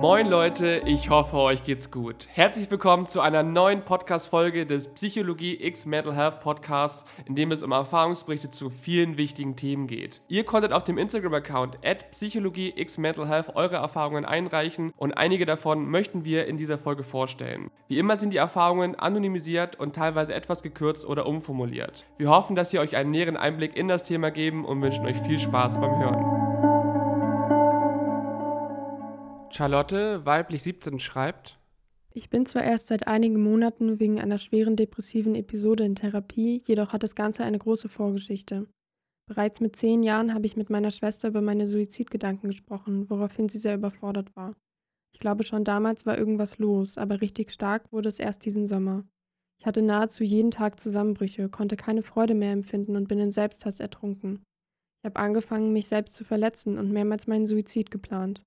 Moin Leute, ich hoffe euch geht's gut. Herzlich willkommen zu einer neuen Podcast-Folge des Psychologie X Mental Health Podcasts, in dem es um Erfahrungsberichte zu vielen wichtigen Themen geht. Ihr konntet auf dem Instagram-Account at Psychologie X Mental Health eure Erfahrungen einreichen und einige davon möchten wir in dieser Folge vorstellen. Wie immer sind die Erfahrungen anonymisiert und teilweise etwas gekürzt oder umformuliert. Wir hoffen, dass sie euch einen näheren Einblick in das Thema geben und wünschen euch viel Spaß beim Hören. Charlotte, weiblich 17, schreibt. Ich bin zwar erst seit einigen Monaten wegen einer schweren depressiven Episode in Therapie, jedoch hat das Ganze eine große Vorgeschichte. Bereits mit zehn Jahren habe ich mit meiner Schwester über meine Suizidgedanken gesprochen, woraufhin sie sehr überfordert war. Ich glaube, schon damals war irgendwas los, aber richtig stark wurde es erst diesen Sommer. Ich hatte nahezu jeden Tag Zusammenbrüche, konnte keine Freude mehr empfinden und bin in Selbsthass ertrunken. Ich habe angefangen, mich selbst zu verletzen und mehrmals meinen Suizid geplant.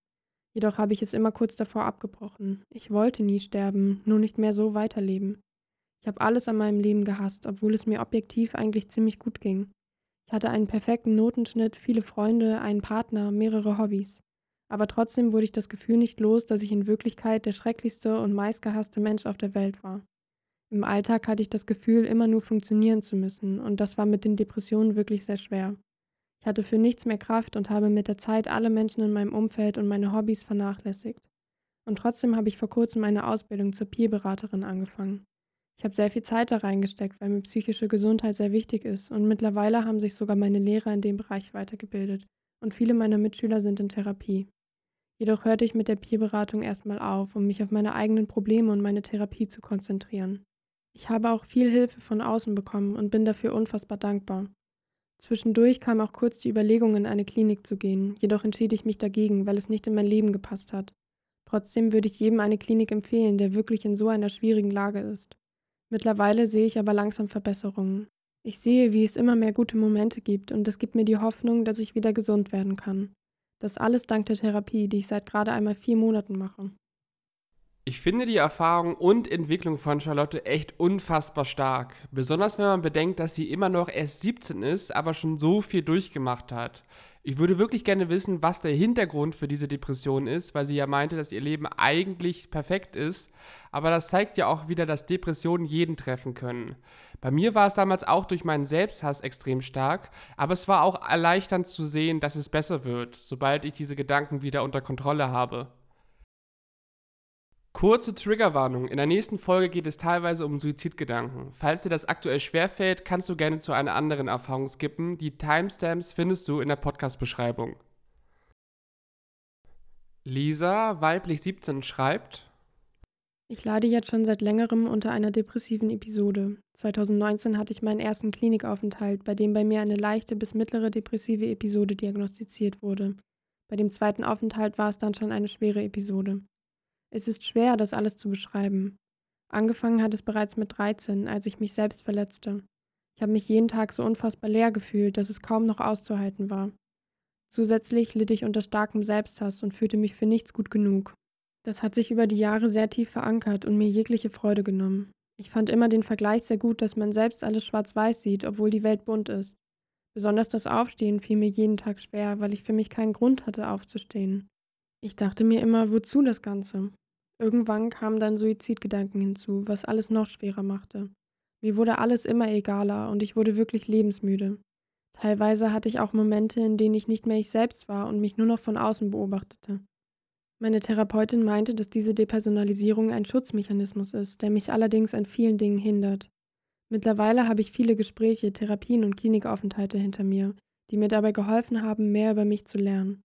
Jedoch habe ich es immer kurz davor abgebrochen. Ich wollte nie sterben, nur nicht mehr so weiterleben. Ich habe alles an meinem Leben gehasst, obwohl es mir objektiv eigentlich ziemlich gut ging. Ich hatte einen perfekten Notenschnitt, viele Freunde, einen Partner, mehrere Hobbys. Aber trotzdem wurde ich das Gefühl nicht los, dass ich in Wirklichkeit der schrecklichste und meistgehasste Mensch auf der Welt war. Im Alltag hatte ich das Gefühl, immer nur funktionieren zu müssen, und das war mit den Depressionen wirklich sehr schwer. Ich hatte für nichts mehr Kraft und habe mit der Zeit alle Menschen in meinem Umfeld und meine Hobbys vernachlässigt. Und trotzdem habe ich vor kurzem eine Ausbildung zur Peerberaterin angefangen. Ich habe sehr viel Zeit da reingesteckt, weil mir psychische Gesundheit sehr wichtig ist und mittlerweile haben sich sogar meine Lehrer in dem Bereich weitergebildet und viele meiner Mitschüler sind in Therapie. Jedoch hörte ich mit der Peerberatung erstmal auf, um mich auf meine eigenen Probleme und meine Therapie zu konzentrieren. Ich habe auch viel Hilfe von außen bekommen und bin dafür unfassbar dankbar. Zwischendurch kam auch kurz die Überlegung, in eine Klinik zu gehen, jedoch entschied ich mich dagegen, weil es nicht in mein Leben gepasst hat. Trotzdem würde ich jedem eine Klinik empfehlen, der wirklich in so einer schwierigen Lage ist. Mittlerweile sehe ich aber langsam Verbesserungen. Ich sehe, wie es immer mehr gute Momente gibt und es gibt mir die Hoffnung, dass ich wieder gesund werden kann. Das alles dank der Therapie, die ich seit gerade einmal vier Monaten mache. Ich finde die Erfahrung und Entwicklung von Charlotte echt unfassbar stark. Besonders wenn man bedenkt, dass sie immer noch erst 17 ist, aber schon so viel durchgemacht hat. Ich würde wirklich gerne wissen, was der Hintergrund für diese Depression ist, weil sie ja meinte, dass ihr Leben eigentlich perfekt ist. Aber das zeigt ja auch wieder, dass Depressionen jeden treffen können. Bei mir war es damals auch durch meinen Selbsthass extrem stark, aber es war auch erleichternd zu sehen, dass es besser wird, sobald ich diese Gedanken wieder unter Kontrolle habe. Kurze Triggerwarnung. In der nächsten Folge geht es teilweise um Suizidgedanken. Falls dir das aktuell schwerfällt, kannst du gerne zu einer anderen Erfahrung skippen. Die Timestamps findest du in der Podcast-Beschreibung. Lisa, weiblich 17, schreibt. Ich leide jetzt schon seit längerem unter einer depressiven Episode. 2019 hatte ich meinen ersten Klinikaufenthalt, bei dem bei mir eine leichte bis mittlere depressive Episode diagnostiziert wurde. Bei dem zweiten Aufenthalt war es dann schon eine schwere Episode. Es ist schwer, das alles zu beschreiben. Angefangen hat es bereits mit 13, als ich mich selbst verletzte. Ich habe mich jeden Tag so unfassbar leer gefühlt, dass es kaum noch auszuhalten war. Zusätzlich litt ich unter starkem Selbsthass und fühlte mich für nichts gut genug. Das hat sich über die Jahre sehr tief verankert und mir jegliche Freude genommen. Ich fand immer den Vergleich sehr gut, dass man selbst alles schwarz-weiß sieht, obwohl die Welt bunt ist. Besonders das Aufstehen fiel mir jeden Tag schwer, weil ich für mich keinen Grund hatte, aufzustehen. Ich dachte mir immer, wozu das Ganze? Irgendwann kamen dann Suizidgedanken hinzu, was alles noch schwerer machte. Mir wurde alles immer egaler und ich wurde wirklich lebensmüde. Teilweise hatte ich auch Momente, in denen ich nicht mehr ich selbst war und mich nur noch von außen beobachtete. Meine Therapeutin meinte, dass diese Depersonalisierung ein Schutzmechanismus ist, der mich allerdings an vielen Dingen hindert. Mittlerweile habe ich viele Gespräche, Therapien und Klinikaufenthalte hinter mir, die mir dabei geholfen haben, mehr über mich zu lernen.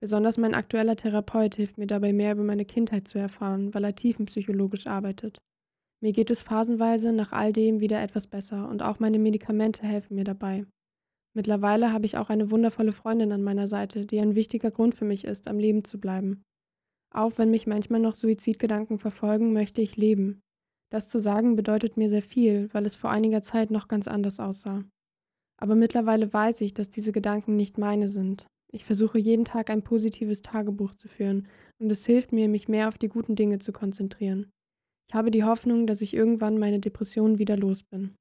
Besonders mein aktueller Therapeut hilft mir dabei mehr über meine Kindheit zu erfahren, weil er tiefenpsychologisch arbeitet. Mir geht es phasenweise nach all dem wieder etwas besser und auch meine Medikamente helfen mir dabei. Mittlerweile habe ich auch eine wundervolle Freundin an meiner Seite, die ein wichtiger Grund für mich ist, am Leben zu bleiben. Auch wenn mich manchmal noch Suizidgedanken verfolgen, möchte ich leben. Das zu sagen bedeutet mir sehr viel, weil es vor einiger Zeit noch ganz anders aussah. Aber mittlerweile weiß ich, dass diese Gedanken nicht meine sind, ich versuche jeden Tag ein positives Tagebuch zu führen und es hilft mir, mich mehr auf die guten Dinge zu konzentrieren. Ich habe die Hoffnung, dass ich irgendwann meine Depression wieder los bin.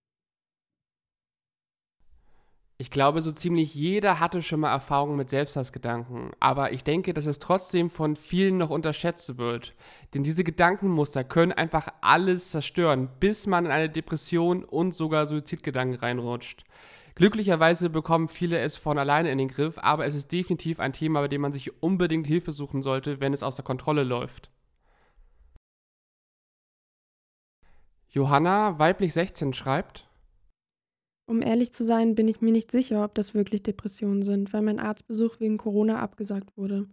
Ich glaube, so ziemlich jeder hatte schon mal Erfahrungen mit Selbsthassgedanken, aber ich denke, dass es trotzdem von vielen noch unterschätzt wird. Denn diese Gedankenmuster können einfach alles zerstören, bis man in eine Depression und sogar Suizidgedanken reinrutscht. Glücklicherweise bekommen viele es von alleine in den Griff, aber es ist definitiv ein Thema, bei dem man sich unbedingt Hilfe suchen sollte, wenn es außer Kontrolle läuft. Johanna, weiblich 16, schreibt, um ehrlich zu sein, bin ich mir nicht sicher, ob das wirklich Depressionen sind, weil mein Arztbesuch wegen Corona abgesagt wurde.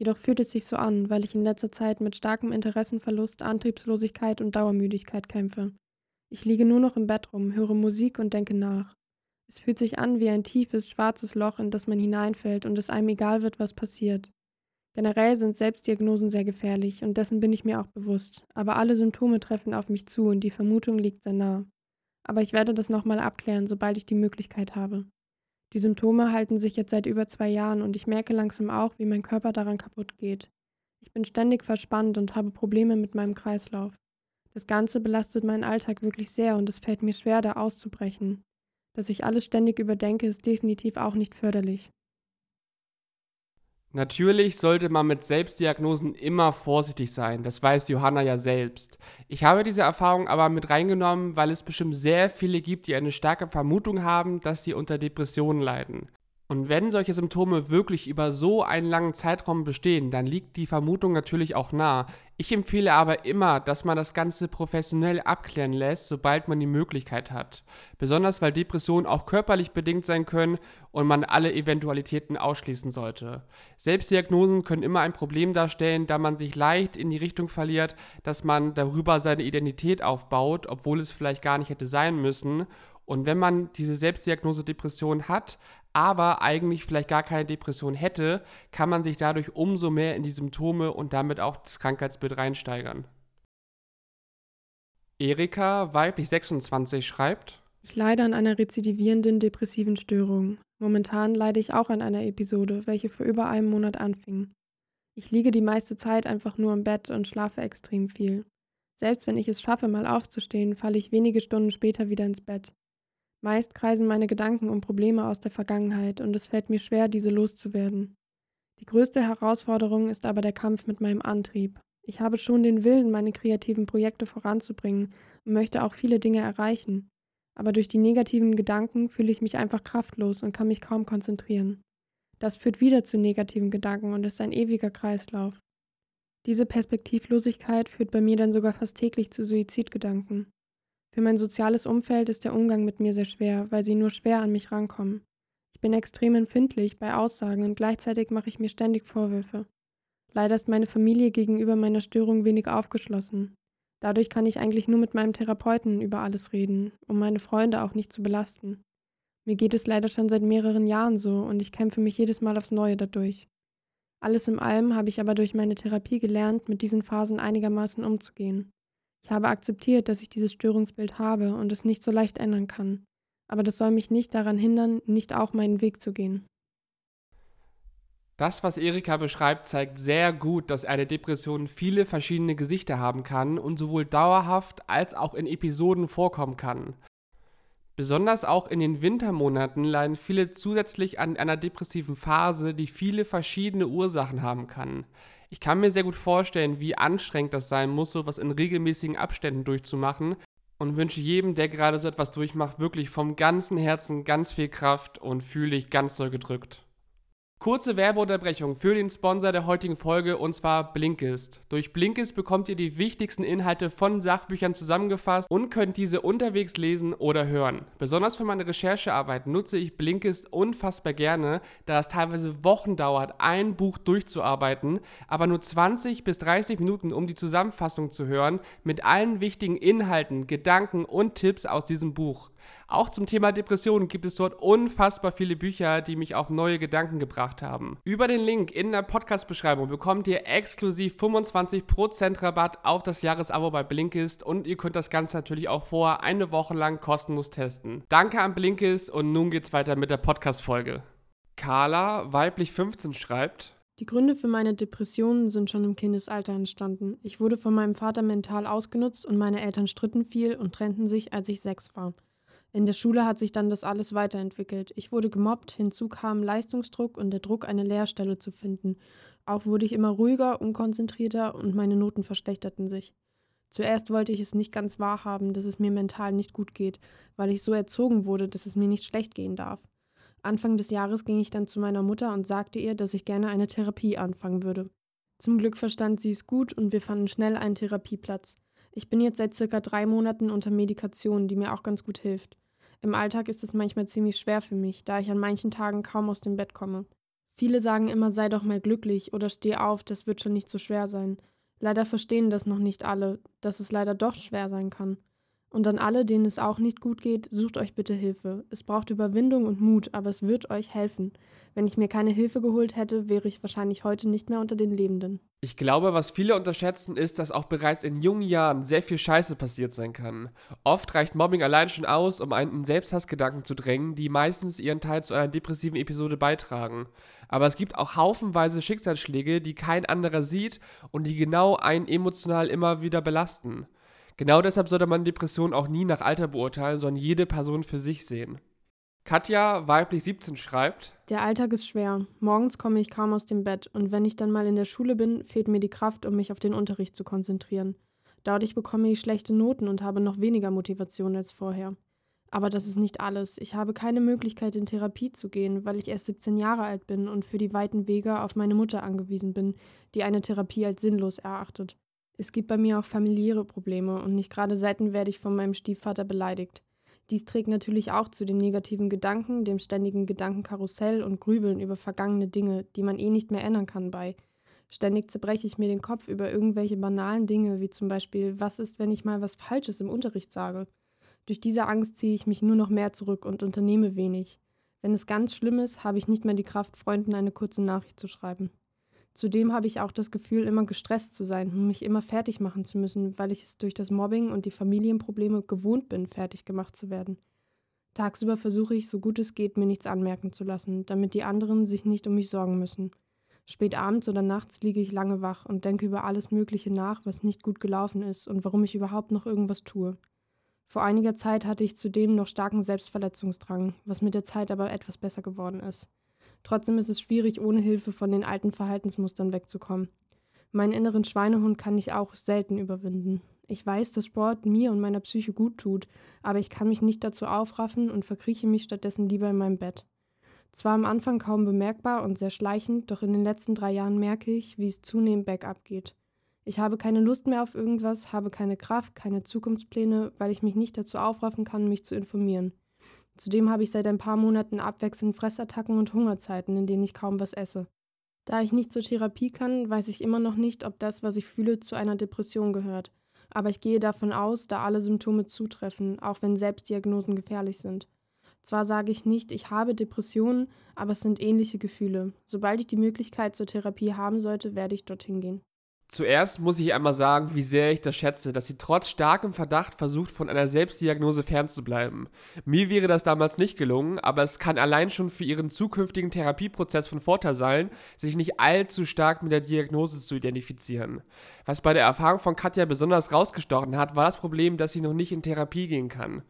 Jedoch fühlt es sich so an, weil ich in letzter Zeit mit starkem Interessenverlust, Antriebslosigkeit und Dauermüdigkeit kämpfe. Ich liege nur noch im Bett rum, höre Musik und denke nach. Es fühlt sich an wie ein tiefes, schwarzes Loch, in das man hineinfällt und es einem egal wird, was passiert. Generell sind Selbstdiagnosen sehr gefährlich und dessen bin ich mir auch bewusst, aber alle Symptome treffen auf mich zu und die Vermutung liegt sehr nah. Aber ich werde das nochmal abklären, sobald ich die Möglichkeit habe. Die Symptome halten sich jetzt seit über zwei Jahren und ich merke langsam auch, wie mein Körper daran kaputt geht. Ich bin ständig verspannt und habe Probleme mit meinem Kreislauf. Das Ganze belastet meinen Alltag wirklich sehr und es fällt mir schwer, da auszubrechen. Dass ich alles ständig überdenke, ist definitiv auch nicht förderlich. Natürlich sollte man mit Selbstdiagnosen immer vorsichtig sein, das weiß Johanna ja selbst. Ich habe diese Erfahrung aber mit reingenommen, weil es bestimmt sehr viele gibt, die eine starke Vermutung haben, dass sie unter Depressionen leiden. Und wenn solche Symptome wirklich über so einen langen Zeitraum bestehen, dann liegt die Vermutung natürlich auch nah. Ich empfehle aber immer, dass man das Ganze professionell abklären lässt, sobald man die Möglichkeit hat. Besonders weil Depressionen auch körperlich bedingt sein können und man alle Eventualitäten ausschließen sollte. Selbstdiagnosen können immer ein Problem darstellen, da man sich leicht in die Richtung verliert, dass man darüber seine Identität aufbaut, obwohl es vielleicht gar nicht hätte sein müssen. Und wenn man diese Selbstdiagnose Depression hat, aber eigentlich vielleicht gar keine Depression hätte, kann man sich dadurch umso mehr in die Symptome und damit auch das Krankheitsbild reinsteigern. Erika, weiblich 26, schreibt, ich leide an einer rezidivierenden depressiven Störung. Momentan leide ich auch an einer Episode, welche vor über einem Monat anfing. Ich liege die meiste Zeit einfach nur im Bett und schlafe extrem viel. Selbst wenn ich es schaffe, mal aufzustehen, falle ich wenige Stunden später wieder ins Bett. Meist kreisen meine Gedanken um Probleme aus der Vergangenheit und es fällt mir schwer, diese loszuwerden. Die größte Herausforderung ist aber der Kampf mit meinem Antrieb. Ich habe schon den Willen, meine kreativen Projekte voranzubringen und möchte auch viele Dinge erreichen. Aber durch die negativen Gedanken fühle ich mich einfach kraftlos und kann mich kaum konzentrieren. Das führt wieder zu negativen Gedanken und ist ein ewiger Kreislauf. Diese Perspektivlosigkeit führt bei mir dann sogar fast täglich zu Suizidgedanken. Für mein soziales Umfeld ist der Umgang mit mir sehr schwer, weil sie nur schwer an mich rankommen. Ich bin extrem empfindlich bei Aussagen und gleichzeitig mache ich mir ständig Vorwürfe. Leider ist meine Familie gegenüber meiner Störung wenig aufgeschlossen. Dadurch kann ich eigentlich nur mit meinem Therapeuten über alles reden, um meine Freunde auch nicht zu belasten. Mir geht es leider schon seit mehreren Jahren so und ich kämpfe mich jedes Mal aufs Neue dadurch. Alles in allem habe ich aber durch meine Therapie gelernt, mit diesen Phasen einigermaßen umzugehen. Ich habe akzeptiert, dass ich dieses Störungsbild habe und es nicht so leicht ändern kann. Aber das soll mich nicht daran hindern, nicht auch meinen Weg zu gehen. Das, was Erika beschreibt, zeigt sehr gut, dass eine Depression viele verschiedene Gesichter haben kann und sowohl dauerhaft als auch in Episoden vorkommen kann. Besonders auch in den Wintermonaten leiden viele zusätzlich an einer depressiven Phase, die viele verschiedene Ursachen haben kann. Ich kann mir sehr gut vorstellen, wie anstrengend das sein muss, so was in regelmäßigen Abständen durchzumachen und wünsche jedem, der gerade so etwas durchmacht, wirklich vom ganzen Herzen ganz viel Kraft und fühle dich ganz doll gedrückt. Kurze Werbeunterbrechung für den Sponsor der heutigen Folge und zwar Blinkist. Durch Blinkist bekommt ihr die wichtigsten Inhalte von Sachbüchern zusammengefasst und könnt diese unterwegs lesen oder hören. Besonders für meine Recherchearbeit nutze ich Blinkist unfassbar gerne, da es teilweise Wochen dauert, ein Buch durchzuarbeiten, aber nur 20 bis 30 Minuten, um die Zusammenfassung zu hören mit allen wichtigen Inhalten, Gedanken und Tipps aus diesem Buch. Auch zum Thema Depressionen gibt es dort unfassbar viele Bücher, die mich auf neue Gedanken gebracht haben. Über den Link in der Podcast-Beschreibung bekommt ihr exklusiv 25% Rabatt auf das Jahresabo bei Blinkist und ihr könnt das Ganze natürlich auch vorher eine Woche lang kostenlos testen. Danke an Blinkist und nun geht's weiter mit der Podcast-Folge. Carla, weiblich 15, schreibt, die Gründe für meine Depressionen sind schon im Kindesalter entstanden. Ich wurde von meinem Vater mental ausgenutzt und meine Eltern stritten viel und trennten sich, als ich sechs war. In der Schule hat sich dann das alles weiterentwickelt. Ich wurde gemobbt, hinzu kam Leistungsdruck und der Druck, eine Lehrstelle zu finden. Auch wurde ich immer ruhiger, unkonzentrierter und meine Noten verschlechterten sich. Zuerst wollte ich es nicht ganz wahrhaben, dass es mir mental nicht gut geht, weil ich so erzogen wurde, dass es mir nicht schlecht gehen darf. Anfang des Jahres ging ich dann zu meiner Mutter und sagte ihr, dass ich gerne eine Therapie anfangen würde. Zum Glück verstand sie es gut und wir fanden schnell einen Therapieplatz. Ich bin jetzt seit circa drei Monaten unter Medikation, die mir auch ganz gut hilft. Im Alltag ist es manchmal ziemlich schwer für mich, da ich an manchen Tagen kaum aus dem Bett komme. Viele sagen immer, sei doch mal glücklich oder steh auf, das wird schon nicht so schwer sein. Leider verstehen das noch nicht alle, dass es leider doch schwer sein kann. Und an alle, denen es auch nicht gut geht, sucht euch bitte Hilfe. Es braucht Überwindung und Mut, aber es wird euch helfen. Wenn ich mir keine Hilfe geholt hätte, wäre ich wahrscheinlich heute nicht mehr unter den Lebenden. Ich glaube, was viele unterschätzen, ist, dass auch bereits in jungen Jahren sehr viel Scheiße passiert sein kann. Oft reicht Mobbing allein schon aus, um einen in Selbsthassgedanken zu drängen, die meistens ihren Teil zu einer depressiven Episode beitragen. Aber es gibt auch haufenweise Schicksalsschläge, die kein anderer sieht und die genau einen emotional immer wieder belasten. Genau deshalb sollte man Depressionen auch nie nach Alter beurteilen, sondern jede Person für sich sehen. Katja, weiblich 17, schreibt: Der Alltag ist schwer. Morgens komme ich kaum aus dem Bett und wenn ich dann mal in der Schule bin, fehlt mir die Kraft, um mich auf den Unterricht zu konzentrieren. Dadurch bekomme ich schlechte Noten und habe noch weniger Motivation als vorher. Aber das ist nicht alles. Ich habe keine Möglichkeit, in Therapie zu gehen, weil ich erst 17 Jahre alt bin und für die weiten Wege auf meine Mutter angewiesen bin, die eine Therapie als sinnlos erachtet. Es gibt bei mir auch familiäre Probleme und nicht gerade selten werde ich von meinem Stiefvater beleidigt. Dies trägt natürlich auch zu den negativen Gedanken, dem ständigen Gedankenkarussell und Grübeln über vergangene Dinge, die man eh nicht mehr ändern kann, bei. Ständig zerbreche ich mir den Kopf über irgendwelche banalen Dinge, wie zum Beispiel, was ist, wenn ich mal was Falsches im Unterricht sage? Durch diese Angst ziehe ich mich nur noch mehr zurück und unternehme wenig. Wenn es ganz schlimm ist, habe ich nicht mehr die Kraft, Freunden eine kurze Nachricht zu schreiben. Zudem habe ich auch das Gefühl, immer gestresst zu sein mich immer fertig machen zu müssen, weil ich es durch das Mobbing und die Familienprobleme gewohnt bin, fertig gemacht zu werden. Tagsüber versuche ich, so gut es geht, mir nichts anmerken zu lassen, damit die anderen sich nicht um mich sorgen müssen. Spät abends oder nachts liege ich lange wach und denke über alles Mögliche nach, was nicht gut gelaufen ist und warum ich überhaupt noch irgendwas tue. Vor einiger Zeit hatte ich zudem noch starken Selbstverletzungsdrang, was mit der Zeit aber etwas besser geworden ist. Trotzdem ist es schwierig, ohne Hilfe von den alten Verhaltensmustern wegzukommen. Meinen inneren Schweinehund kann ich auch selten überwinden. Ich weiß, dass Sport mir und meiner Psyche gut tut, aber ich kann mich nicht dazu aufraffen und verkrieche mich stattdessen lieber in meinem Bett. Zwar am Anfang kaum bemerkbar und sehr schleichend, doch in den letzten drei Jahren merke ich, wie es zunehmend bergab geht. Ich habe keine Lust mehr auf irgendwas, habe keine Kraft, keine Zukunftspläne, weil ich mich nicht dazu aufraffen kann, mich zu informieren. Zudem habe ich seit ein paar Monaten abwechselnd Fressattacken und Hungerzeiten, in denen ich kaum was esse. Da ich nicht zur Therapie kann, weiß ich immer noch nicht, ob das, was ich fühle, zu einer Depression gehört. Aber ich gehe davon aus, da alle Symptome zutreffen, auch wenn Selbstdiagnosen gefährlich sind. Zwar sage ich nicht, ich habe Depressionen, aber es sind ähnliche Gefühle. Sobald ich die Möglichkeit zur Therapie haben sollte, werde ich dorthin gehen. Zuerst muss ich einmal sagen, wie sehr ich das schätze, dass sie trotz starkem Verdacht versucht, von einer Selbstdiagnose fernzubleiben. Mir wäre das damals nicht gelungen, aber es kann allein schon für ihren zukünftigen Therapieprozess von Vorteil sein, sich nicht allzu stark mit der Diagnose zu identifizieren. Was bei der Erfahrung von Katja besonders rausgestochen hat, war das Problem, dass sie noch nicht in Therapie gehen kann.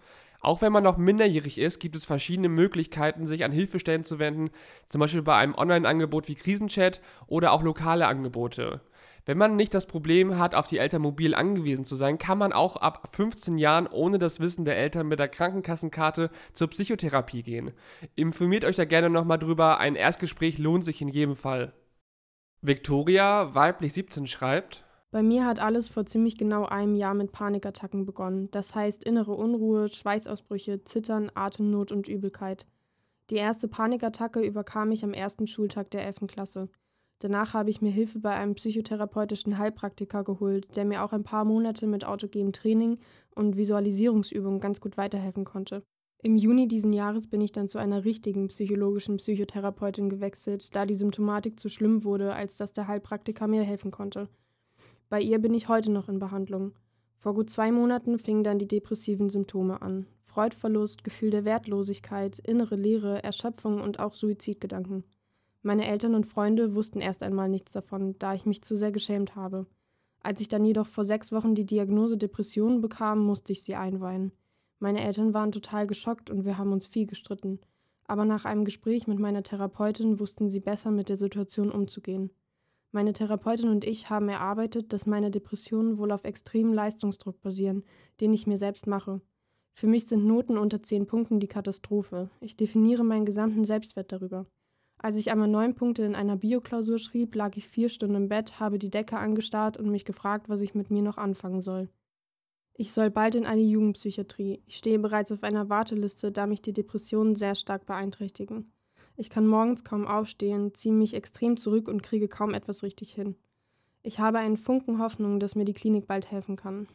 Auch wenn man noch minderjährig ist, gibt es verschiedene Möglichkeiten, sich an Hilfestellen zu wenden, zum Beispiel bei einem Online-Angebot wie Krisenchat oder auch lokale Angebote. Wenn man nicht das Problem hat, auf die Eltern mobil angewiesen zu sein, kann man auch ab 15 Jahren ohne das Wissen der Eltern mit der Krankenkassenkarte zur Psychotherapie gehen. Informiert euch da gerne nochmal drüber, ein Erstgespräch lohnt sich in jedem Fall. Victoria, weiblich 17, schreibt, bei mir hat alles vor ziemlich genau einem Jahr mit Panikattacken begonnen. Das heißt innere Unruhe, Schweißausbrüche, Zittern, Atemnot und Übelkeit. Die erste Panikattacke überkam ich am ersten Schultag der 11. Klasse. Danach habe ich mir Hilfe bei einem psychotherapeutischen Heilpraktiker geholt, der mir auch ein paar Monate mit autogenem Training und Visualisierungsübungen ganz gut weiterhelfen konnte. Im Juni diesen Jahres bin ich dann zu einer richtigen psychologischen Psychotherapeutin gewechselt, da die Symptomatik zu schlimm wurde, als dass der Heilpraktiker mir helfen konnte. Bei ihr bin ich heute noch in Behandlung. Vor gut zwei Monaten fingen dann die depressiven Symptome an. Freudverlust, Gefühl der Wertlosigkeit, innere Leere, Erschöpfung und auch Suizidgedanken. Meine Eltern und Freunde wussten erst einmal nichts davon, da ich mich zu sehr geschämt habe. Als ich dann jedoch vor sechs Wochen die Diagnose Depression bekam, musste ich sie einweihen. Meine Eltern waren total geschockt und wir haben uns viel gestritten. Aber nach einem Gespräch mit meiner Therapeutin wussten sie besser mit der Situation umzugehen. Meine Therapeutin und ich haben erarbeitet, dass meine Depressionen wohl auf extremen Leistungsdruck basieren, den ich mir selbst mache. Für mich sind Noten unter zehn Punkten die Katastrophe. Ich definiere meinen gesamten Selbstwert darüber. Als ich einmal neun Punkte in einer Bioklausur schrieb, lag ich vier Stunden im Bett, habe die Decke angestarrt und mich gefragt, was ich mit mir noch anfangen soll. Ich soll bald in eine Jugendpsychiatrie. Ich stehe bereits auf einer Warteliste, da mich die Depressionen sehr stark beeinträchtigen. Ich kann morgens kaum aufstehen, ziehe mich extrem zurück und kriege kaum etwas richtig hin. Ich habe einen Funken Hoffnung, dass mir die Klinik bald helfen kann.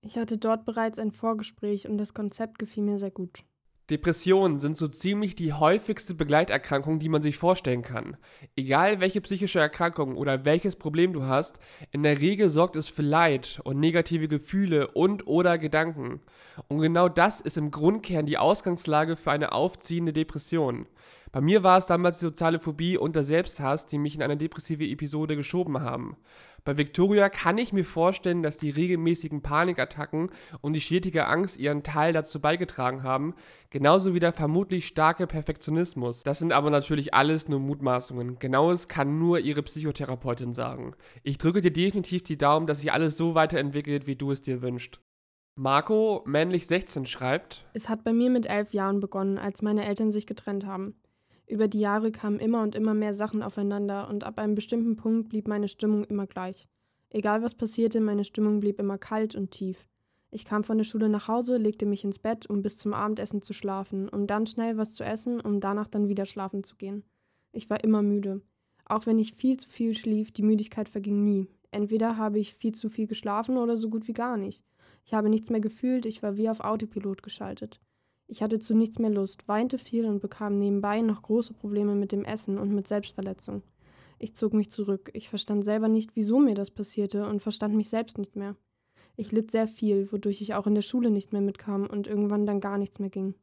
Ich hatte dort bereits ein Vorgespräch und das Konzept gefiel mir sehr gut. Depressionen sind so ziemlich die häufigste Begleiterkrankung, die man sich vorstellen kann. Egal welche psychische Erkrankung oder welches Problem du hast, in der Regel sorgt es für Leid und negative Gefühle und oder Gedanken. Und genau das ist im Grundkern die Ausgangslage für eine aufziehende Depression. Bei mir war es damals die soziale Phobie und der Selbsthass, die mich in eine depressive Episode geschoben haben. Bei Victoria kann ich mir vorstellen, dass die regelmäßigen Panikattacken und die stetige Angst ihren Teil dazu beigetragen haben, genauso wie der vermutlich starke Perfektionismus. Das sind aber natürlich alles nur Mutmaßungen. Genaues kann nur ihre Psychotherapeutin sagen. Ich drücke dir definitiv die Daumen, dass sich alles so weiterentwickelt, wie du es dir wünschst. Marco, männlich 16, schreibt: Es hat bei mir mit elf Jahren begonnen, als meine Eltern sich getrennt haben. Über die Jahre kamen immer und immer mehr Sachen aufeinander und ab einem bestimmten Punkt blieb meine Stimmung immer gleich. Egal was passierte, meine Stimmung blieb immer kalt und tief. Ich kam von der Schule nach Hause, legte mich ins Bett, um bis zum Abendessen zu schlafen, um dann schnell was zu essen, um danach dann wieder schlafen zu gehen. Ich war immer müde. Auch wenn ich viel zu viel schlief, die Müdigkeit verging nie. Entweder habe ich viel zu viel geschlafen oder so gut wie gar nicht. Ich habe nichts mehr gefühlt, ich war wie auf Autopilot geschaltet. Ich hatte zu nichts mehr Lust, weinte viel und bekam nebenbei noch große Probleme mit dem Essen und mit Selbstverletzung. Ich zog mich zurück. Ich verstand selber nicht, wieso mir das passierte und verstand mich selbst nicht mehr. Ich litt sehr viel, wodurch ich auch in der Schule nicht mehr mitkam und irgendwann dann gar nichts mehr ging.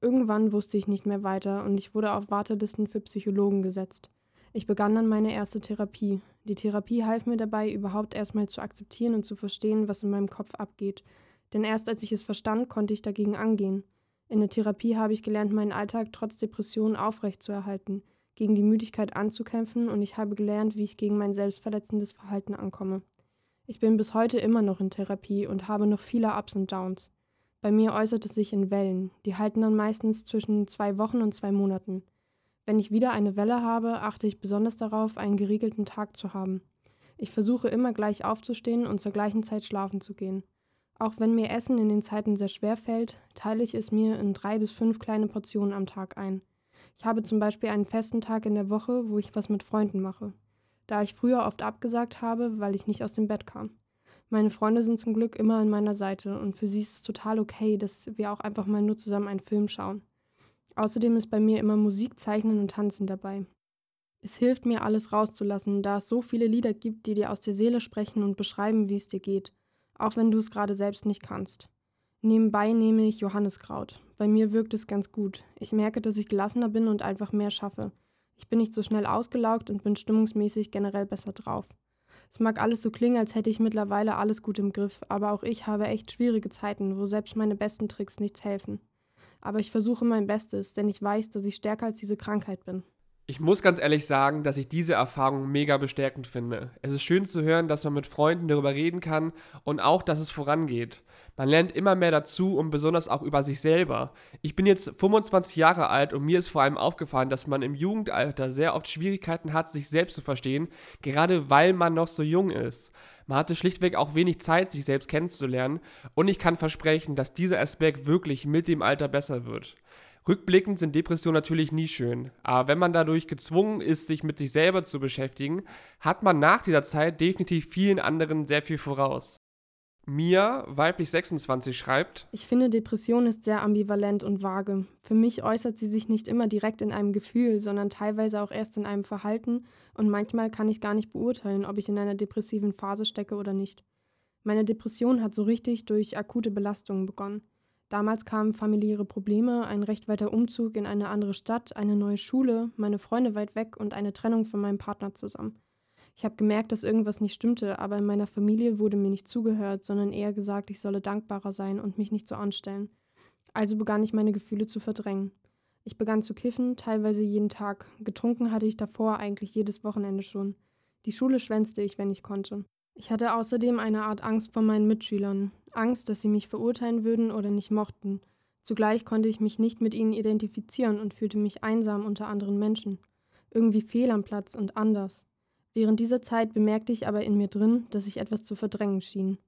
Irgendwann wusste ich nicht mehr weiter und ich wurde auf Wartelisten für Psychologen gesetzt. Ich begann dann meine erste Therapie. Die Therapie half mir dabei, überhaupt erstmal zu akzeptieren und zu verstehen, was in meinem Kopf abgeht. Denn erst als ich es verstand, konnte ich dagegen angehen. In der Therapie habe ich gelernt, meinen Alltag trotz Depressionen aufrechtzuerhalten, gegen die Müdigkeit anzukämpfen und ich habe gelernt, wie ich gegen mein selbstverletzendes Verhalten ankomme. Ich bin bis heute immer noch in Therapie und habe noch viele Ups und Downs. Bei mir äußert es sich in Wellen, die halten dann meistens zwischen zwei Wochen und zwei Monaten. Wenn ich wieder eine Welle habe, achte ich besonders darauf, einen geregelten Tag zu haben. Ich versuche immer gleich aufzustehen und zur gleichen Zeit schlafen zu gehen. Auch wenn mir Essen in den Zeiten sehr schwer fällt, teile ich es mir in drei bis fünf kleine Portionen am Tag ein. Ich habe zum Beispiel einen festen Tag in der Woche, wo ich was mit Freunden mache. Da ich früher oft abgesagt habe, weil ich nicht aus dem Bett kam. Meine Freunde sind zum Glück immer an meiner Seite und für sie ist es total okay, dass wir auch einfach mal nur zusammen einen Film schauen. Außerdem ist bei mir immer Musik, Zeichnen und Tanzen dabei. Es hilft mir, alles rauszulassen, da es so viele Lieder gibt, die dir aus der Seele sprechen und beschreiben, wie es dir geht auch wenn du es gerade selbst nicht kannst. Nebenbei nehme ich Johanniskraut. Bei mir wirkt es ganz gut. Ich merke, dass ich gelassener bin und einfach mehr schaffe. Ich bin nicht so schnell ausgelaugt und bin stimmungsmäßig generell besser drauf. Es mag alles so klingen, als hätte ich mittlerweile alles gut im Griff, aber auch ich habe echt schwierige Zeiten, wo selbst meine besten Tricks nichts helfen. Aber ich versuche mein Bestes, denn ich weiß, dass ich stärker als diese Krankheit bin. Ich muss ganz ehrlich sagen, dass ich diese Erfahrung mega bestärkend finde. Es ist schön zu hören, dass man mit Freunden darüber reden kann und auch, dass es vorangeht. Man lernt immer mehr dazu und besonders auch über sich selber. Ich bin jetzt 25 Jahre alt und mir ist vor allem aufgefallen, dass man im Jugendalter sehr oft Schwierigkeiten hat, sich selbst zu verstehen, gerade weil man noch so jung ist. Man hatte schlichtweg auch wenig Zeit, sich selbst kennenzulernen und ich kann versprechen, dass dieser Aspekt wirklich mit dem Alter besser wird. Rückblickend sind Depressionen natürlich nie schön, aber wenn man dadurch gezwungen ist, sich mit sich selber zu beschäftigen, hat man nach dieser Zeit definitiv vielen anderen sehr viel voraus. Mia, weiblich 26, schreibt: Ich finde, Depression ist sehr ambivalent und vage. Für mich äußert sie sich nicht immer direkt in einem Gefühl, sondern teilweise auch erst in einem Verhalten und manchmal kann ich gar nicht beurteilen, ob ich in einer depressiven Phase stecke oder nicht. Meine Depression hat so richtig durch akute Belastungen begonnen. Damals kamen familiäre Probleme, ein recht weiter Umzug in eine andere Stadt, eine neue Schule, meine Freunde weit weg und eine Trennung von meinem Partner zusammen. Ich habe gemerkt, dass irgendwas nicht stimmte, aber in meiner Familie wurde mir nicht zugehört, sondern eher gesagt, ich solle dankbarer sein und mich nicht so anstellen. Also begann ich meine Gefühle zu verdrängen. Ich begann zu kiffen, teilweise jeden Tag. Getrunken hatte ich davor eigentlich jedes Wochenende schon. Die Schule schwänzte ich, wenn ich konnte. Ich hatte außerdem eine Art Angst vor meinen Mitschülern. Angst, dass sie mich verurteilen würden oder nicht mochten. Zugleich konnte ich mich nicht mit ihnen identifizieren und fühlte mich einsam unter anderen Menschen. Irgendwie fehl am Platz und anders. Während dieser Zeit bemerkte ich aber in mir drin, dass ich etwas zu verdrängen schien.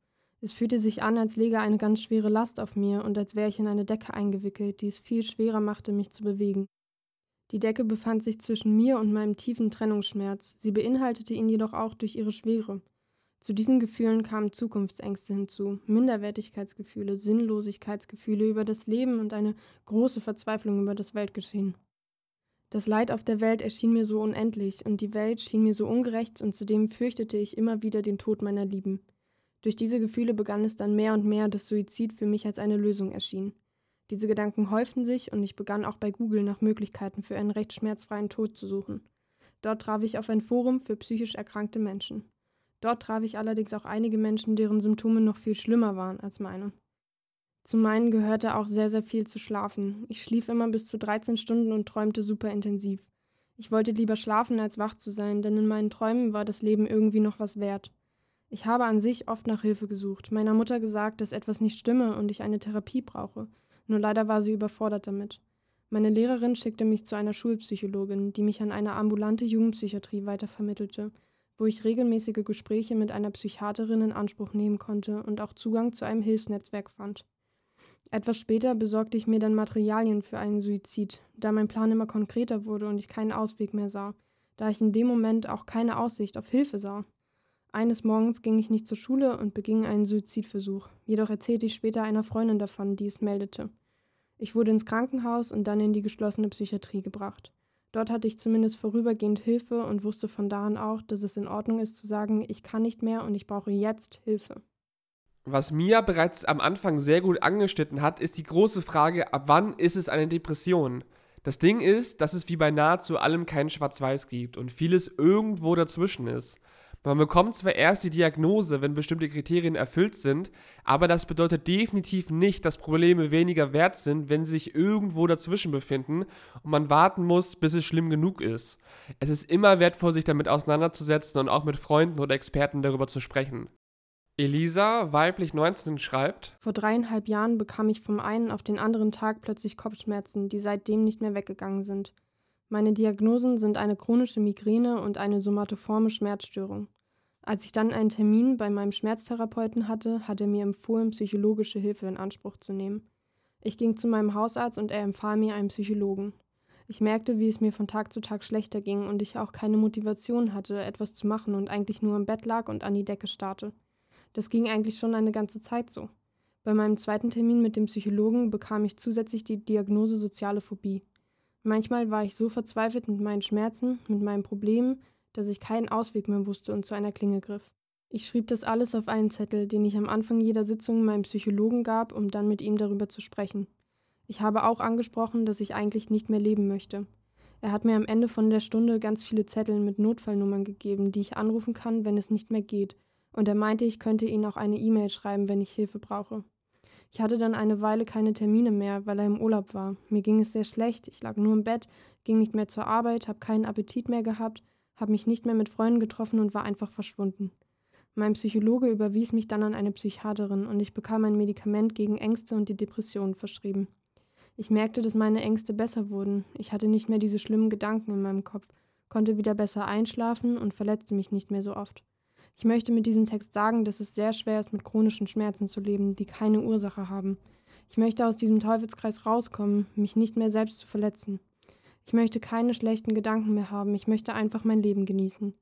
Es fühlte sich an, als läge eine ganz schwere Last auf mir und als wäre ich in eine Decke eingewickelt, die es viel schwerer machte, mich zu bewegen. Die Decke befand sich zwischen mir und meinem tiefen Trennungsschmerz, sie beinhaltete ihn jedoch auch durch ihre Schwere. Zu diesen Gefühlen kamen Zukunftsängste hinzu, Minderwertigkeitsgefühle, Sinnlosigkeitsgefühle über das Leben und eine große Verzweiflung über das Weltgeschehen. Das Leid auf der Welt erschien mir so unendlich und die Welt schien mir so ungerecht und zudem fürchtete ich immer wieder den Tod meiner Lieben. Durch diese Gefühle begann es dann mehr und mehr, dass Suizid für mich als eine Lösung erschien. Diese Gedanken häuften sich und ich begann auch bei Google nach Möglichkeiten für einen recht schmerzfreien Tod zu suchen. Dort traf ich auf ein Forum für psychisch erkrankte Menschen. Dort traf ich allerdings auch einige Menschen, deren Symptome noch viel schlimmer waren als meine. Zu meinen gehörte auch sehr, sehr viel zu schlafen. Ich schlief immer bis zu 13 Stunden und träumte super intensiv. Ich wollte lieber schlafen, als wach zu sein, denn in meinen Träumen war das Leben irgendwie noch was wert. Ich habe an sich oft nach Hilfe gesucht, meiner Mutter gesagt, dass etwas nicht stimme und ich eine Therapie brauche. Nur leider war sie überfordert damit. Meine Lehrerin schickte mich zu einer Schulpsychologin, die mich an eine ambulante Jugendpsychiatrie weitervermittelte, wo ich regelmäßige Gespräche mit einer Psychiaterin in Anspruch nehmen konnte und auch Zugang zu einem Hilfsnetzwerk fand. Etwas später besorgte ich mir dann Materialien für einen Suizid, da mein Plan immer konkreter wurde und ich keinen Ausweg mehr sah, da ich in dem Moment auch keine Aussicht auf Hilfe sah. Eines Morgens ging ich nicht zur Schule und beging einen Suizidversuch. Jedoch erzählte ich später einer Freundin davon, die es meldete. Ich wurde ins Krankenhaus und dann in die geschlossene Psychiatrie gebracht. Dort hatte ich zumindest vorübergehend Hilfe und wusste von da an auch, dass es in Ordnung ist zu sagen, ich kann nicht mehr und ich brauche jetzt Hilfe. Was Mia bereits am Anfang sehr gut angeschnitten hat, ist die große Frage, ab wann ist es eine Depression? Das Ding ist, dass es wie bei nahezu allem kein Schwarz-Weiß gibt und vieles irgendwo dazwischen ist. Man bekommt zwar erst die Diagnose, wenn bestimmte Kriterien erfüllt sind, aber das bedeutet definitiv nicht, dass Probleme weniger wert sind, wenn sie sich irgendwo dazwischen befinden und man warten muss, bis es schlimm genug ist. Es ist immer wertvoll, sich damit auseinanderzusetzen und auch mit Freunden oder Experten darüber zu sprechen. Elisa, weiblich 19, schreibt: Vor dreieinhalb Jahren bekam ich vom einen auf den anderen Tag plötzlich Kopfschmerzen, die seitdem nicht mehr weggegangen sind. Meine Diagnosen sind eine chronische Migräne und eine somatoforme Schmerzstörung. Als ich dann einen Termin bei meinem Schmerztherapeuten hatte, hat er mir empfohlen, psychologische Hilfe in Anspruch zu nehmen. Ich ging zu meinem Hausarzt und er empfahl mir einen Psychologen. Ich merkte, wie es mir von Tag zu Tag schlechter ging und ich auch keine Motivation hatte, etwas zu machen und eigentlich nur im Bett lag und an die Decke starrte. Das ging eigentlich schon eine ganze Zeit so. Bei meinem zweiten Termin mit dem Psychologen bekam ich zusätzlich die Diagnose soziale Phobie. Manchmal war ich so verzweifelt mit meinen Schmerzen, mit meinen Problemen, dass ich keinen Ausweg mehr wusste und zu einer Klinge griff. Ich schrieb das alles auf einen Zettel, den ich am Anfang jeder Sitzung meinem Psychologen gab, um dann mit ihm darüber zu sprechen. Ich habe auch angesprochen, dass ich eigentlich nicht mehr leben möchte. Er hat mir am Ende von der Stunde ganz viele Zettel mit Notfallnummern gegeben, die ich anrufen kann, wenn es nicht mehr geht, und er meinte, ich könnte ihn auch eine E-Mail schreiben, wenn ich Hilfe brauche. Ich hatte dann eine Weile keine Termine mehr, weil er im Urlaub war. Mir ging es sehr schlecht, ich lag nur im Bett, ging nicht mehr zur Arbeit, habe keinen Appetit mehr gehabt, habe mich nicht mehr mit Freunden getroffen und war einfach verschwunden. Mein Psychologe überwies mich dann an eine Psychiaterin und ich bekam ein Medikament gegen Ängste und die Depressionen verschrieben. Ich merkte, dass meine Ängste besser wurden. Ich hatte nicht mehr diese schlimmen Gedanken in meinem Kopf, konnte wieder besser einschlafen und verletzte mich nicht mehr so oft. Ich möchte mit diesem Text sagen, dass es sehr schwer ist, mit chronischen Schmerzen zu leben, die keine Ursache haben. Ich möchte aus diesem Teufelskreis rauskommen, mich nicht mehr selbst zu verletzen. Ich möchte keine schlechten Gedanken mehr haben, ich möchte einfach mein Leben genießen.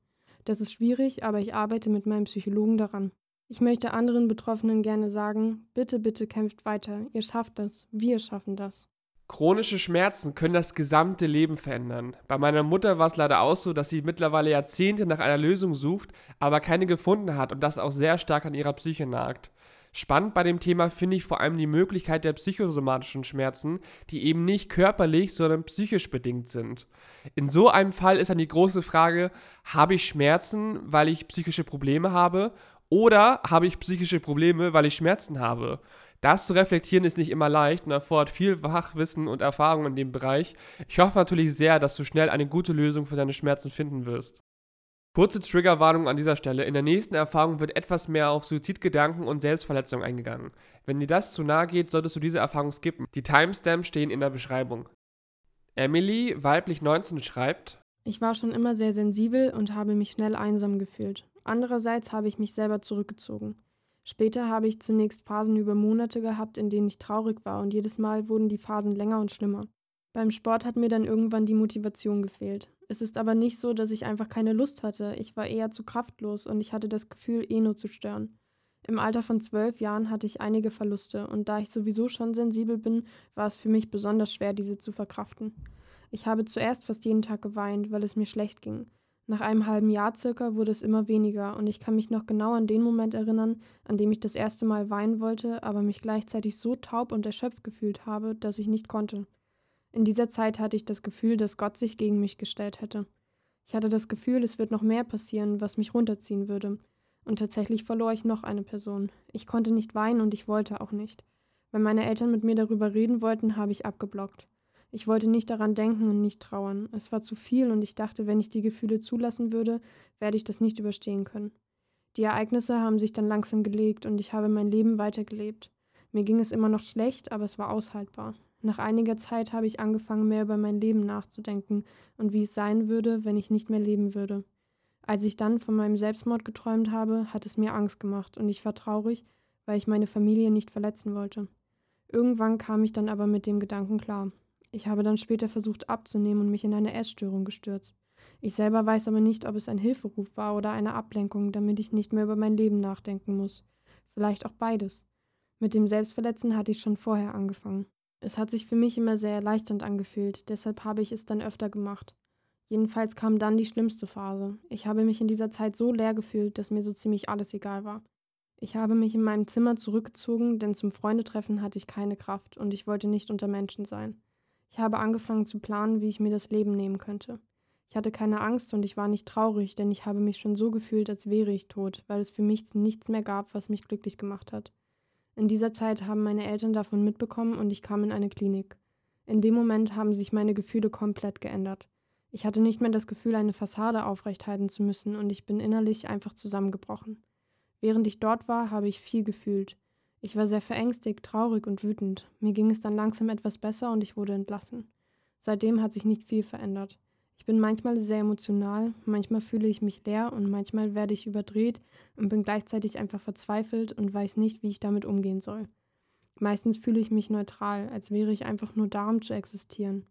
Das ist schwierig, aber ich arbeite mit meinem Psychologen daran. Ich möchte anderen Betroffenen gerne sagen, bitte, bitte kämpft weiter, ihr schafft das, wir schaffen das. Chronische Schmerzen können das gesamte Leben verändern. Bei meiner Mutter war es leider auch so, dass sie mittlerweile Jahrzehnte nach einer Lösung sucht, aber keine gefunden hat und das auch sehr stark an ihrer Psyche nagt. Spannend bei dem Thema finde ich vor allem die Möglichkeit der psychosomatischen Schmerzen, die eben nicht körperlich, sondern psychisch bedingt sind. In so einem Fall ist dann die große Frage, habe ich Schmerzen, weil ich psychische Probleme habe oder habe ich psychische Probleme, weil ich Schmerzen habe? Das zu reflektieren ist nicht immer leicht und erfordert viel Fachwissen und Erfahrung in dem Bereich. Ich hoffe natürlich sehr, dass du schnell eine gute Lösung für deine Schmerzen finden wirst. Kurze Triggerwarnung an dieser Stelle. In der nächsten Erfahrung wird etwas mehr auf Suizidgedanken und Selbstverletzung eingegangen. Wenn dir das zu nahe geht, solltest du diese Erfahrung skippen. Die Timestamps stehen in der Beschreibung. Emily, weiblich 19, schreibt: Ich war schon immer sehr sensibel und habe mich schnell einsam gefühlt. Andererseits habe ich mich selber zurückgezogen. Später habe ich zunächst Phasen über Monate gehabt, in denen ich traurig war, und jedes Mal wurden die Phasen länger und schlimmer. Beim Sport hat mir dann irgendwann die Motivation gefehlt. Es ist aber nicht so, dass ich einfach keine Lust hatte. Ich war eher zu kraftlos und ich hatte das Gefühl, Eno zu stören. Im Alter von zwölf Jahren hatte ich einige Verluste und da ich sowieso schon sensibel bin, war es für mich besonders schwer, diese zu verkraften. Ich habe zuerst fast jeden Tag geweint, weil es mir schlecht ging. Nach einem halben Jahr circa wurde es immer weniger und ich kann mich noch genau an den Moment erinnern, an dem ich das erste Mal weinen wollte, aber mich gleichzeitig so taub und erschöpft gefühlt habe, dass ich nicht konnte. In dieser Zeit hatte ich das Gefühl, dass Gott sich gegen mich gestellt hätte. Ich hatte das Gefühl, es wird noch mehr passieren, was mich runterziehen würde. Und tatsächlich verlor ich noch eine Person. Ich konnte nicht weinen und ich wollte auch nicht. Wenn meine Eltern mit mir darüber reden wollten, habe ich abgeblockt. Ich wollte nicht daran denken und nicht trauern. Es war zu viel und ich dachte, wenn ich die Gefühle zulassen würde, werde ich das nicht überstehen können. Die Ereignisse haben sich dann langsam gelegt und ich habe mein Leben weitergelebt. Mir ging es immer noch schlecht, aber es war aushaltbar. Nach einiger Zeit habe ich angefangen, mehr über mein Leben nachzudenken und wie es sein würde, wenn ich nicht mehr leben würde. Als ich dann von meinem Selbstmord geträumt habe, hat es mir Angst gemacht und ich war traurig, weil ich meine Familie nicht verletzen wollte. Irgendwann kam ich dann aber mit dem Gedanken klar. Ich habe dann später versucht abzunehmen und mich in eine Essstörung gestürzt. Ich selber weiß aber nicht, ob es ein Hilferuf war oder eine Ablenkung, damit ich nicht mehr über mein Leben nachdenken muss. Vielleicht auch beides. Mit dem Selbstverletzen hatte ich schon vorher angefangen. Es hat sich für mich immer sehr erleichternd angefühlt, deshalb habe ich es dann öfter gemacht. Jedenfalls kam dann die schlimmste Phase. Ich habe mich in dieser Zeit so leer gefühlt, dass mir so ziemlich alles egal war. Ich habe mich in meinem Zimmer zurückgezogen, denn zum Freundetreffen hatte ich keine Kraft und ich wollte nicht unter Menschen sein. Ich habe angefangen zu planen, wie ich mir das Leben nehmen könnte. Ich hatte keine Angst und ich war nicht traurig, denn ich habe mich schon so gefühlt, als wäre ich tot, weil es für mich nichts mehr gab, was mich glücklich gemacht hat. In dieser Zeit haben meine Eltern davon mitbekommen und ich kam in eine Klinik. In dem Moment haben sich meine Gefühle komplett geändert. Ich hatte nicht mehr das Gefühl, eine Fassade aufrechthalten zu müssen und ich bin innerlich einfach zusammengebrochen. Während ich dort war, habe ich viel gefühlt. Ich war sehr verängstigt, traurig und wütend. Mir ging es dann langsam etwas besser und ich wurde entlassen. Seitdem hat sich nicht viel verändert. Ich bin manchmal sehr emotional, manchmal fühle ich mich leer und manchmal werde ich überdreht und bin gleichzeitig einfach verzweifelt und weiß nicht, wie ich damit umgehen soll. Meistens fühle ich mich neutral, als wäre ich einfach nur da, um zu existieren.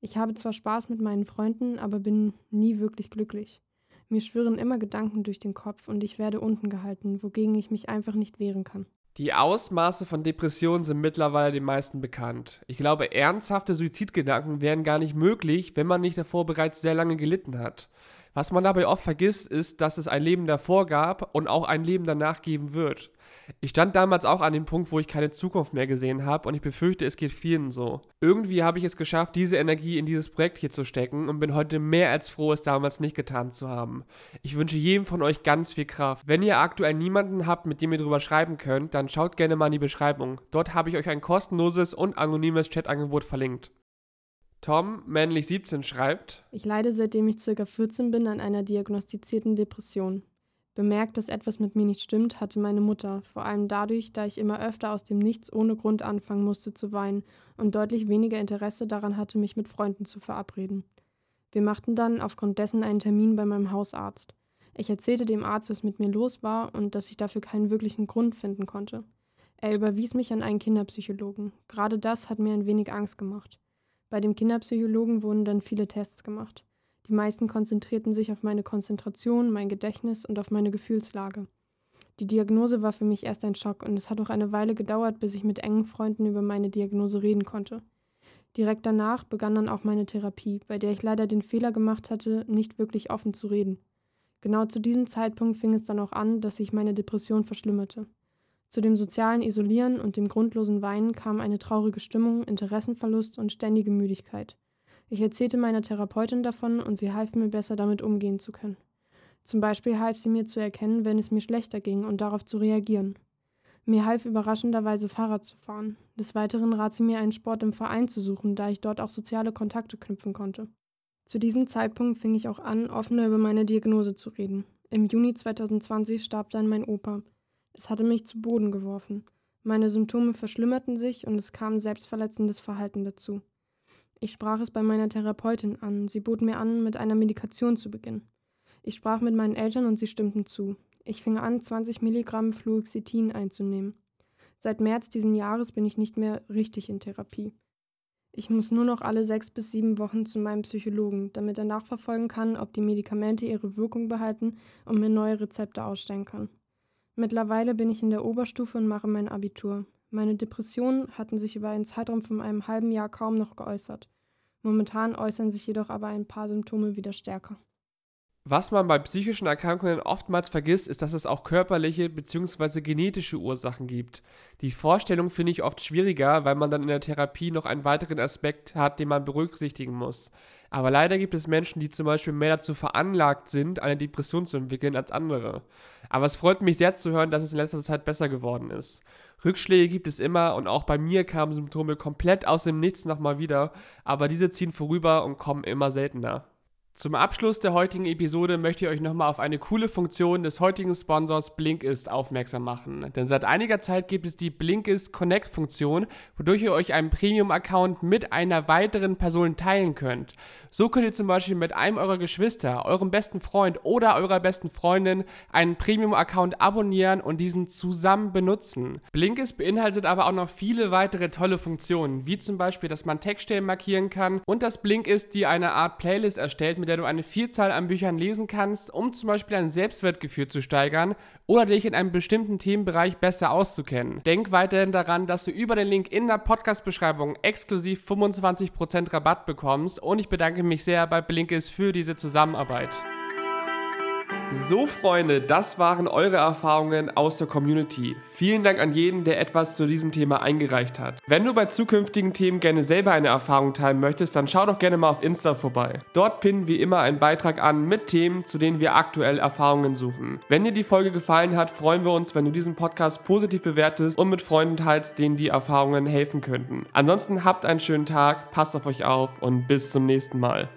Ich habe zwar Spaß mit meinen Freunden, aber bin nie wirklich glücklich. Mir schwirren immer Gedanken durch den Kopf und ich werde unten gehalten, wogegen ich mich einfach nicht wehren kann. Die Ausmaße von Depressionen sind mittlerweile den meisten bekannt. Ich glaube, ernsthafte Suizidgedanken wären gar nicht möglich, wenn man nicht davor bereits sehr lange gelitten hat. Was man dabei oft vergisst, ist, dass es ein Leben davor gab und auch ein Leben danach geben wird. Ich stand damals auch an dem Punkt, wo ich keine Zukunft mehr gesehen habe und ich befürchte, es geht vielen so. Irgendwie habe ich es geschafft, diese Energie in dieses Projekt hier zu stecken und bin heute mehr als froh, es damals nicht getan zu haben. Ich wünsche jedem von euch ganz viel Kraft. Wenn ihr aktuell niemanden habt, mit dem ihr drüber schreiben könnt, dann schaut gerne mal in die Beschreibung. Dort habe ich euch ein kostenloses und anonymes Chatangebot verlinkt. Tom, männlich 17, schreibt: Ich leide seitdem ich ca. 14 bin an einer diagnostizierten Depression. Bemerkt, dass etwas mit mir nicht stimmt, hatte meine Mutter, vor allem dadurch, da ich immer öfter aus dem Nichts ohne Grund anfangen musste zu weinen und deutlich weniger Interesse daran hatte, mich mit Freunden zu verabreden. Wir machten dann aufgrund dessen einen Termin bei meinem Hausarzt. Ich erzählte dem Arzt, was mit mir los war und dass ich dafür keinen wirklichen Grund finden konnte. Er überwies mich an einen Kinderpsychologen. Gerade das hat mir ein wenig Angst gemacht. Bei dem Kinderpsychologen wurden dann viele Tests gemacht. Die meisten konzentrierten sich auf meine Konzentration, mein Gedächtnis und auf meine Gefühlslage. Die Diagnose war für mich erst ein Schock und es hat auch eine Weile gedauert, bis ich mit engen Freunden über meine Diagnose reden konnte. Direkt danach begann dann auch meine Therapie, bei der ich leider den Fehler gemacht hatte, nicht wirklich offen zu reden. Genau zu diesem Zeitpunkt fing es dann auch an, dass sich meine Depression verschlimmerte. Zu dem sozialen Isolieren und dem grundlosen Weinen kam eine traurige Stimmung, Interessenverlust und ständige Müdigkeit. Ich erzählte meiner Therapeutin davon und sie half mir besser damit umgehen zu können. Zum Beispiel half sie mir zu erkennen, wenn es mir schlechter ging und darauf zu reagieren. Mir half überraschenderweise Fahrrad zu fahren. Des Weiteren rat sie mir, einen Sport im Verein zu suchen, da ich dort auch soziale Kontakte knüpfen konnte. Zu diesem Zeitpunkt fing ich auch an, offener über meine Diagnose zu reden. Im Juni 2020 starb dann mein Opa. Es hatte mich zu Boden geworfen. Meine Symptome verschlimmerten sich und es kam selbstverletzendes Verhalten dazu. Ich sprach es bei meiner Therapeutin an. Sie bot mir an, mit einer Medikation zu beginnen. Ich sprach mit meinen Eltern und sie stimmten zu. Ich fing an, 20 Milligramm Fluoxetin einzunehmen. Seit März diesen Jahres bin ich nicht mehr richtig in Therapie. Ich muss nur noch alle sechs bis sieben Wochen zu meinem Psychologen, damit er nachverfolgen kann, ob die Medikamente ihre Wirkung behalten und mir neue Rezepte ausstellen kann. Mittlerweile bin ich in der Oberstufe und mache mein Abitur. Meine Depressionen hatten sich über einen Zeitraum von einem halben Jahr kaum noch geäußert. Momentan äußern sich jedoch aber ein paar Symptome wieder stärker. Was man bei psychischen Erkrankungen oftmals vergisst, ist, dass es auch körperliche bzw. genetische Ursachen gibt. Die Vorstellung finde ich oft schwieriger, weil man dann in der Therapie noch einen weiteren Aspekt hat, den man berücksichtigen muss. Aber leider gibt es Menschen, die zum Beispiel mehr dazu veranlagt sind, eine Depression zu entwickeln als andere. Aber es freut mich sehr zu hören, dass es in letzter Zeit besser geworden ist. Rückschläge gibt es immer und auch bei mir kamen Symptome komplett aus dem Nichts nochmal wieder, aber diese ziehen vorüber und kommen immer seltener. Zum Abschluss der heutigen Episode möchte ich euch nochmal auf eine coole Funktion des heutigen Sponsors Blinkist aufmerksam machen. Denn seit einiger Zeit gibt es die Blinkist Connect Funktion, wodurch ihr euch einen Premium-Account mit einer weiteren Person teilen könnt. So könnt ihr zum Beispiel mit einem eurer Geschwister, eurem besten Freund oder eurer besten Freundin einen Premium-Account abonnieren und diesen zusammen benutzen. Blinkist beinhaltet aber auch noch viele weitere tolle Funktionen, wie zum Beispiel, dass man Textstellen markieren kann und dass Blinkist dir eine Art Playlist erstellt mit der du eine Vielzahl an Büchern lesen kannst, um zum Beispiel dein Selbstwertgefühl zu steigern oder dich in einem bestimmten Themenbereich besser auszukennen. Denk weiterhin daran, dass du über den Link in der Podcast-Beschreibung exklusiv 25% Rabatt bekommst und ich bedanke mich sehr bei Blinkist für diese Zusammenarbeit. So, Freunde, das waren eure Erfahrungen aus der Community. Vielen Dank an jeden, der etwas zu diesem Thema eingereicht hat. Wenn du bei zukünftigen Themen gerne selber eine Erfahrung teilen möchtest, dann schau doch gerne mal auf Insta vorbei. Dort pinnen wir immer einen Beitrag an mit Themen, zu denen wir aktuell Erfahrungen suchen. Wenn dir die Folge gefallen hat, freuen wir uns, wenn du diesen Podcast positiv bewertest und mit Freunden teilst, denen die Erfahrungen helfen könnten. Ansonsten habt einen schönen Tag, passt auf euch auf und bis zum nächsten Mal.